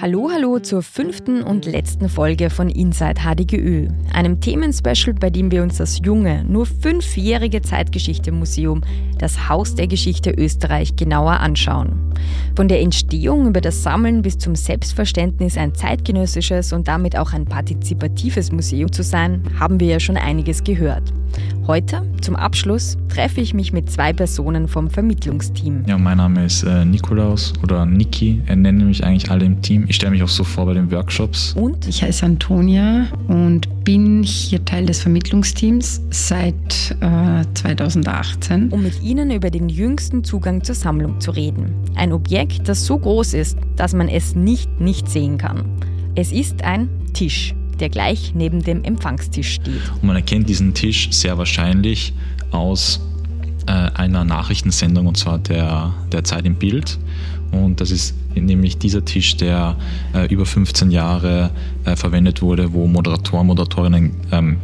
Hallo, hallo zur fünften und letzten Folge von Inside HDGÖ, einem Themenspecial, bei dem wir uns das junge, nur fünfjährige Zeitgeschichte-Museum, das Haus der Geschichte Österreich, genauer anschauen. Von der Entstehung über das Sammeln bis zum Selbstverständnis, ein zeitgenössisches und damit auch ein partizipatives Museum zu sein, haben wir ja schon einiges gehört. Heute, zum Abschluss, treffe ich mich mit zwei Personen vom Vermittlungsteam. Ja, mein Name ist äh, Nikolaus oder Niki. Er nennt mich eigentlich alle im Team. Ich stelle mich auch so vor bei den Workshops. Und ich heiße Antonia und bin hier Teil des Vermittlungsteams seit äh, 2018. Um mit Ihnen über den jüngsten Zugang zur Sammlung zu reden. Ein Objekt, das so groß ist, dass man es nicht nicht sehen kann. Es ist ein Tisch der gleich neben dem Empfangstisch steht. Und man erkennt diesen Tisch sehr wahrscheinlich aus äh, einer Nachrichtensendung, und zwar der, der Zeit im Bild. Und das ist nämlich dieser Tisch, der äh, über 15 Jahre äh, verwendet wurde, wo Moderatoren, Moderatorinnen ähm,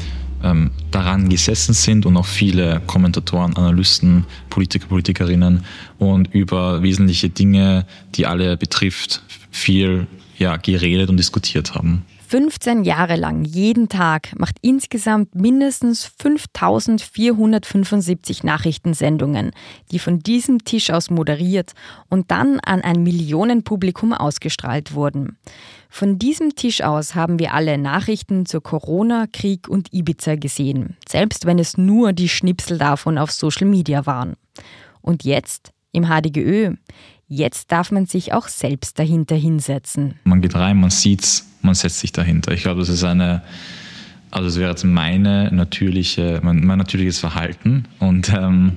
ähm, daran gesessen sind und auch viele Kommentatoren, Analysten, Politiker, Politikerinnen und über wesentliche Dinge, die alle betrifft, viel ja, geredet und diskutiert haben. 15 Jahre lang jeden Tag macht insgesamt mindestens 5475 Nachrichtensendungen, die von diesem Tisch aus moderiert und dann an ein Millionenpublikum ausgestrahlt wurden. Von diesem Tisch aus haben wir alle Nachrichten zur Corona, Krieg und Ibiza gesehen, selbst wenn es nur die Schnipsel davon auf Social Media waren. Und jetzt im HDGÖ. Jetzt darf man sich auch selbst dahinter hinsetzen. Man geht rein, man sieht's, man setzt sich dahinter. Ich glaube, das ist eine, also es wäre jetzt meine natürliche, mein, mein natürliches Verhalten und ähm,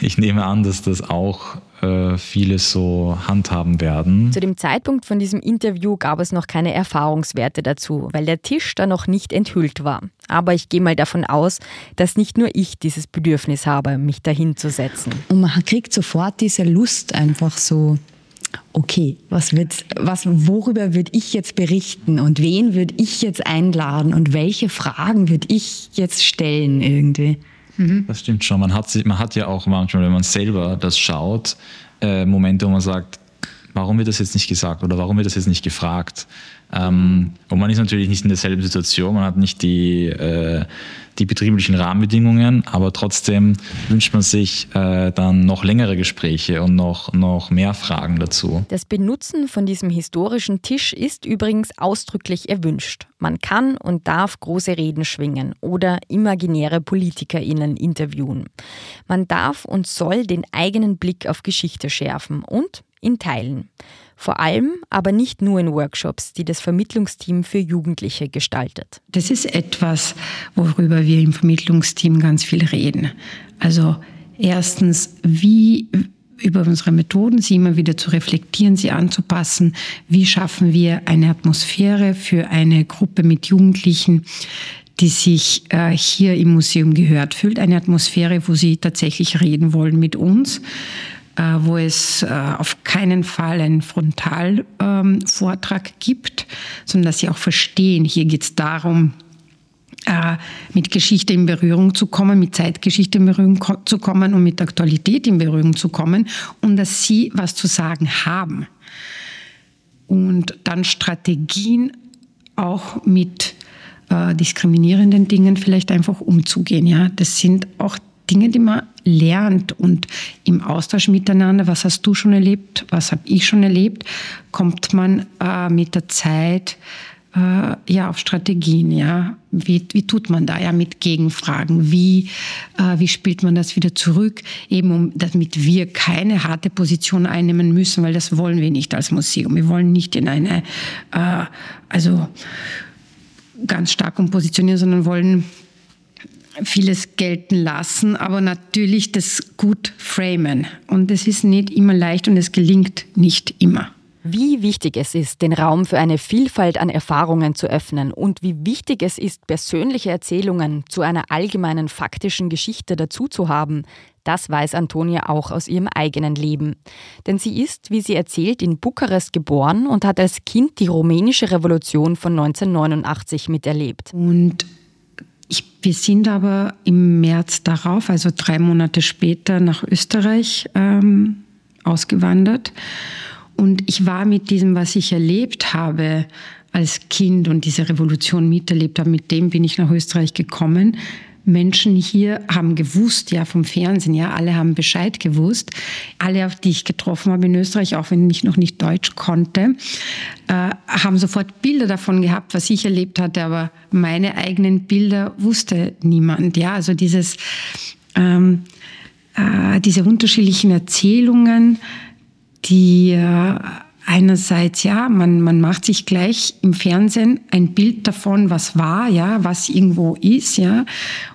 ich nehme an, dass das auch äh, viele so handhaben werden. Zu dem Zeitpunkt von diesem Interview gab es noch keine Erfahrungswerte dazu, weil der Tisch da noch nicht enthüllt war. Aber ich gehe mal davon aus, dass nicht nur ich dieses Bedürfnis habe, mich dahin zu setzen. Und man kriegt sofort diese Lust einfach so okay, was wird, was, worüber würde ich jetzt berichten und wen würde ich jetzt einladen und welche Fragen würde ich jetzt stellen irgendwie? Mhm. Das stimmt schon. Man hat, man hat ja auch manchmal, wenn man selber das schaut, äh, Momente, wo man sagt, warum wird das jetzt nicht gesagt oder warum wird das jetzt nicht gefragt? Ähm, und man ist natürlich nicht in derselben Situation, man hat nicht die, äh, die betrieblichen Rahmenbedingungen, aber trotzdem wünscht man sich äh, dann noch längere Gespräche und noch, noch mehr Fragen dazu. Das Benutzen von diesem historischen Tisch ist übrigens ausdrücklich erwünscht. Man kann und darf große Reden schwingen oder imaginäre PolitikerInnen interviewen. Man darf und soll den eigenen Blick auf Geschichte schärfen und in Teilen. Vor allem aber nicht nur in Workshops, die das Vermittlungsteam für Jugendliche gestaltet. Das ist etwas, worüber wir im Vermittlungsteam ganz viel reden. Also erstens, wie über unsere Methoden, sie immer wieder zu reflektieren, sie anzupassen. Wie schaffen wir eine Atmosphäre für eine Gruppe mit Jugendlichen, die sich äh, hier im Museum gehört fühlt, eine Atmosphäre, wo sie tatsächlich reden wollen mit uns wo es äh, auf keinen Fall einen Frontalvortrag gibt, sondern dass sie auch verstehen, hier geht es darum, äh, mit Geschichte in Berührung zu kommen, mit Zeitgeschichte in Berührung zu kommen und mit Aktualität in Berührung zu kommen und dass sie was zu sagen haben. Und dann Strategien auch mit äh, diskriminierenden Dingen vielleicht einfach umzugehen. Ja, das sind auch Dinge, die man lernt und im Austausch miteinander, was hast du schon erlebt, was habe ich schon erlebt, kommt man äh, mit der Zeit äh, ja auf Strategien, ja. Wie, wie tut man da ja mit Gegenfragen? Wie, äh, wie spielt man das wieder zurück? Eben um, damit wir keine harte Position einnehmen müssen, weil das wollen wir nicht als Museum. Wir wollen nicht in eine, äh, also ganz stark um positionieren, sondern wollen vieles gelten lassen, aber natürlich das gut framen. Und es ist nicht immer leicht und es gelingt nicht immer. Wie wichtig es ist, den Raum für eine Vielfalt an Erfahrungen zu öffnen und wie wichtig es ist, persönliche Erzählungen zu einer allgemeinen faktischen Geschichte dazu zu haben, das weiß Antonia auch aus ihrem eigenen Leben. Denn sie ist, wie sie erzählt, in Bukarest geboren und hat als Kind die rumänische Revolution von 1989 miterlebt. Und ich, wir sind aber im März darauf, also drei Monate später, nach Österreich ähm, ausgewandert. Und ich war mit diesem, was ich erlebt habe als Kind und diese Revolution miterlebt habe, mit dem bin ich nach Österreich gekommen. Menschen hier haben gewusst, ja, vom Fernsehen, ja, alle haben Bescheid gewusst. Alle, auf die ich getroffen habe in Österreich, auch wenn ich noch nicht Deutsch konnte, äh, haben sofort Bilder davon gehabt, was ich erlebt hatte, aber meine eigenen Bilder wusste niemand, ja. Also dieses, ähm, äh, diese unterschiedlichen Erzählungen, die äh, einerseits, ja, man, man macht sich gleich im Fernsehen ein Bild davon, was war, ja, was irgendwo ist, ja.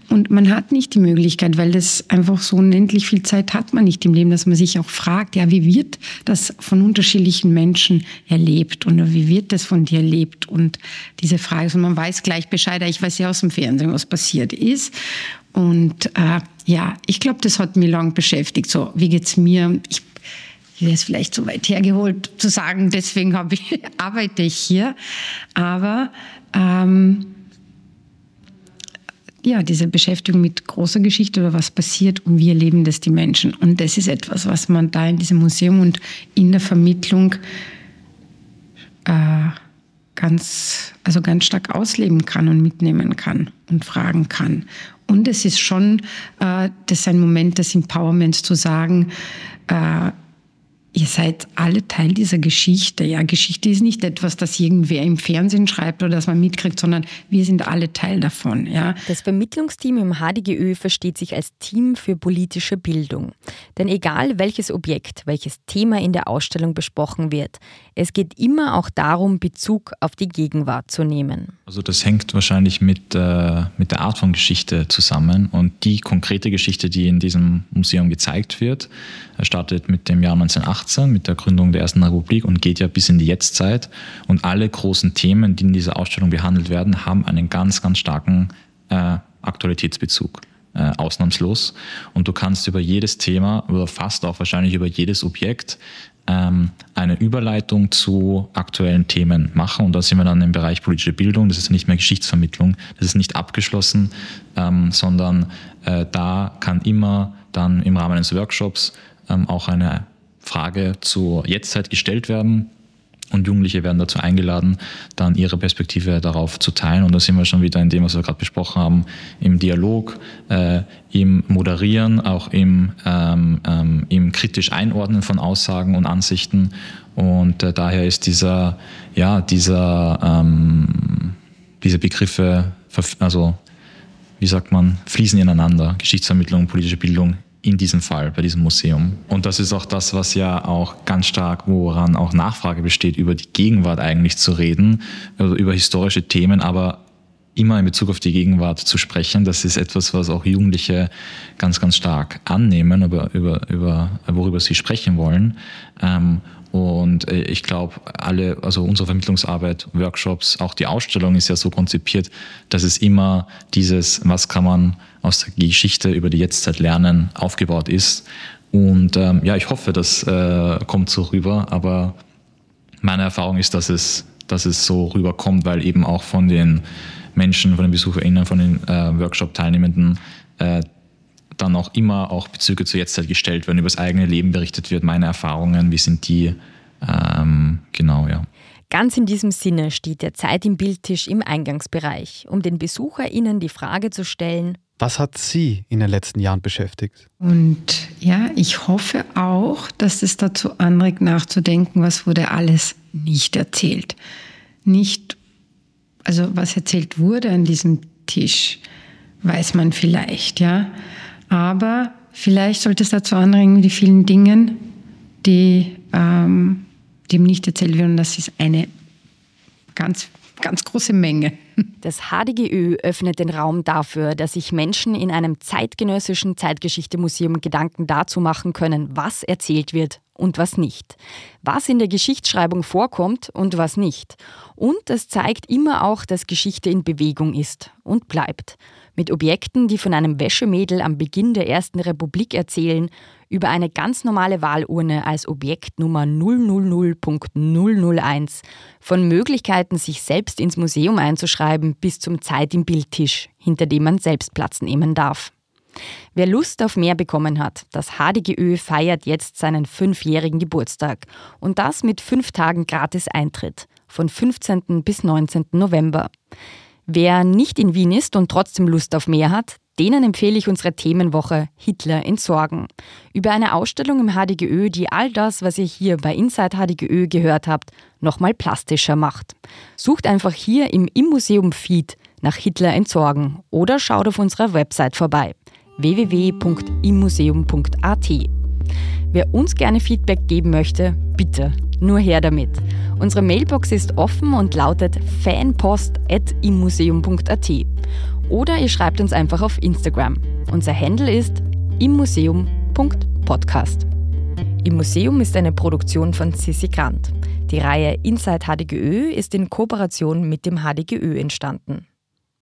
Und man hat nicht die Möglichkeit, weil das einfach so unendlich viel Zeit hat man nicht im Leben, dass man sich auch fragt, ja, wie wird das von unterschiedlichen Menschen erlebt und wie wird das von dir erlebt? Und diese Frage, also man weiß gleich Bescheid, ich weiß ja aus dem Fernsehen, was passiert ist. Und äh, ja, ich glaube, das hat mich lang beschäftigt. So, wie geht's mir? Ich wäre es vielleicht zu weit hergeholt zu sagen, deswegen ich, arbeite ich hier. Aber ähm, ja, diese Beschäftigung mit großer Geschichte oder was passiert und wie erleben das die Menschen. Und das ist etwas, was man da in diesem Museum und in der Vermittlung äh, ganz, also ganz stark ausleben kann und mitnehmen kann und fragen kann. Und es ist schon, äh, das ist ein Moment des Empowerments zu sagen, äh, Ihr seid alle Teil dieser Geschichte. Ja, Geschichte ist nicht etwas, das irgendwer im Fernsehen schreibt oder das man mitkriegt, sondern wir sind alle Teil davon. Ja. Das Vermittlungsteam im HDGÖ versteht sich als Team für politische Bildung. Denn egal welches Objekt, welches Thema in der Ausstellung besprochen wird, es geht immer auch darum, Bezug auf die Gegenwart zu nehmen. Also das hängt wahrscheinlich mit, äh, mit der Art von Geschichte zusammen und die konkrete Geschichte, die in diesem Museum gezeigt wird, startet mit dem Jahr 1918, mit der Gründung der Ersten Republik und geht ja bis in die Jetztzeit. Und alle großen Themen, die in dieser Ausstellung behandelt werden, haben einen ganz, ganz starken äh, Aktualitätsbezug. Äh, ausnahmslos. Und du kannst über jedes Thema oder fast auch wahrscheinlich über jedes Objekt ähm, eine Überleitung zu aktuellen Themen machen. Und da sind wir dann im Bereich politische Bildung. Das ist nicht mehr Geschichtsvermittlung. Das ist nicht abgeschlossen, ähm, sondern äh, da kann immer dann im Rahmen eines Workshops ähm, auch eine Frage zur Jetztzeit gestellt werden. Und Jugendliche werden dazu eingeladen, dann ihre Perspektive darauf zu teilen. Und da sind wir schon wieder in dem, was wir gerade besprochen haben, im Dialog, äh, im Moderieren, auch im, ähm, ähm, im kritisch Einordnen von Aussagen und Ansichten. Und äh, daher ist dieser, ja, dieser, ähm, diese Begriffe, also wie sagt man, fließen ineinander. Geschichtsvermittlung, politische Bildung in diesem Fall, bei diesem Museum. Und das ist auch das, was ja auch ganz stark, woran auch Nachfrage besteht, über die Gegenwart eigentlich zu reden, also über historische Themen, aber immer in Bezug auf die Gegenwart zu sprechen. Das ist etwas, was auch Jugendliche ganz, ganz stark annehmen, über, über, über, worüber sie sprechen wollen. Ähm, und äh, ich glaube, alle, also unsere Vermittlungsarbeit, Workshops, auch die Ausstellung ist ja so konzipiert, dass es immer dieses, was kann man aus der Geschichte über die Jetztzeit lernen, aufgebaut ist. Und ähm, ja, ich hoffe, das äh, kommt so rüber, aber meine Erfahrung ist, dass es, dass es so rüberkommt, weil eben auch von den Menschen, von den BesucherInnen, von den äh, Workshop-Teilnehmenden äh, dann auch immer auch Bezüge zur Jetztzeit gestellt werden, über das eigene Leben berichtet wird, meine Erfahrungen, wie sind die, ähm, genau, ja. Ganz in diesem Sinne steht der Zeit im Bildtisch im Eingangsbereich, um den BesucherInnen die Frage zu stellen, was hat Sie in den letzten Jahren beschäftigt? Und ja, ich hoffe auch, dass es dazu anregt, nachzudenken, was wurde alles nicht erzählt. Nicht, also was erzählt wurde an diesem Tisch, weiß man vielleicht, ja. Aber vielleicht sollte es dazu anregen, die vielen Dinge, die ähm, dem nicht erzählt werden. Das ist eine ganz, ganz große Menge. Das HDGÖ öffnet den Raum dafür, dass sich Menschen in einem zeitgenössischen Zeitgeschichte-Museum Gedanken dazu machen können, was erzählt wird und was nicht. Was in der Geschichtsschreibung vorkommt und was nicht. Und es zeigt immer auch, dass Geschichte in Bewegung ist und bleibt mit Objekten, die von einem Wäschemädel am Beginn der Ersten Republik erzählen, über eine ganz normale Wahlurne als Objekt Nummer 000.001, von Möglichkeiten, sich selbst ins Museum einzuschreiben, bis zum Zeit im Bildtisch, hinter dem man selbst Platz nehmen darf. Wer Lust auf mehr bekommen hat, das HDGÖ feiert jetzt seinen fünfjährigen Geburtstag. Und das mit fünf Tagen gratis Eintritt. Von 15. bis 19. November. Wer nicht in Wien ist und trotzdem Lust auf mehr hat, denen empfehle ich unsere Themenwoche Hitler entsorgen. Über eine Ausstellung im HDGÖ, die all das, was ihr hier bei Inside HDGÖ gehört habt, nochmal plastischer macht. Sucht einfach hier im Im Museum Feed nach Hitler entsorgen oder schaut auf unserer Website vorbei www.immuseum.at. Wer uns gerne Feedback geben möchte, bitte, nur her damit. Unsere Mailbox ist offen und lautet fanpost.immuseum.at. Oder ihr schreibt uns einfach auf Instagram. Unser Handle ist immuseum.podcast. Im Museum ist eine Produktion von Sissi Grant. Die Reihe Inside HDGÖ ist in Kooperation mit dem HDGÖ entstanden.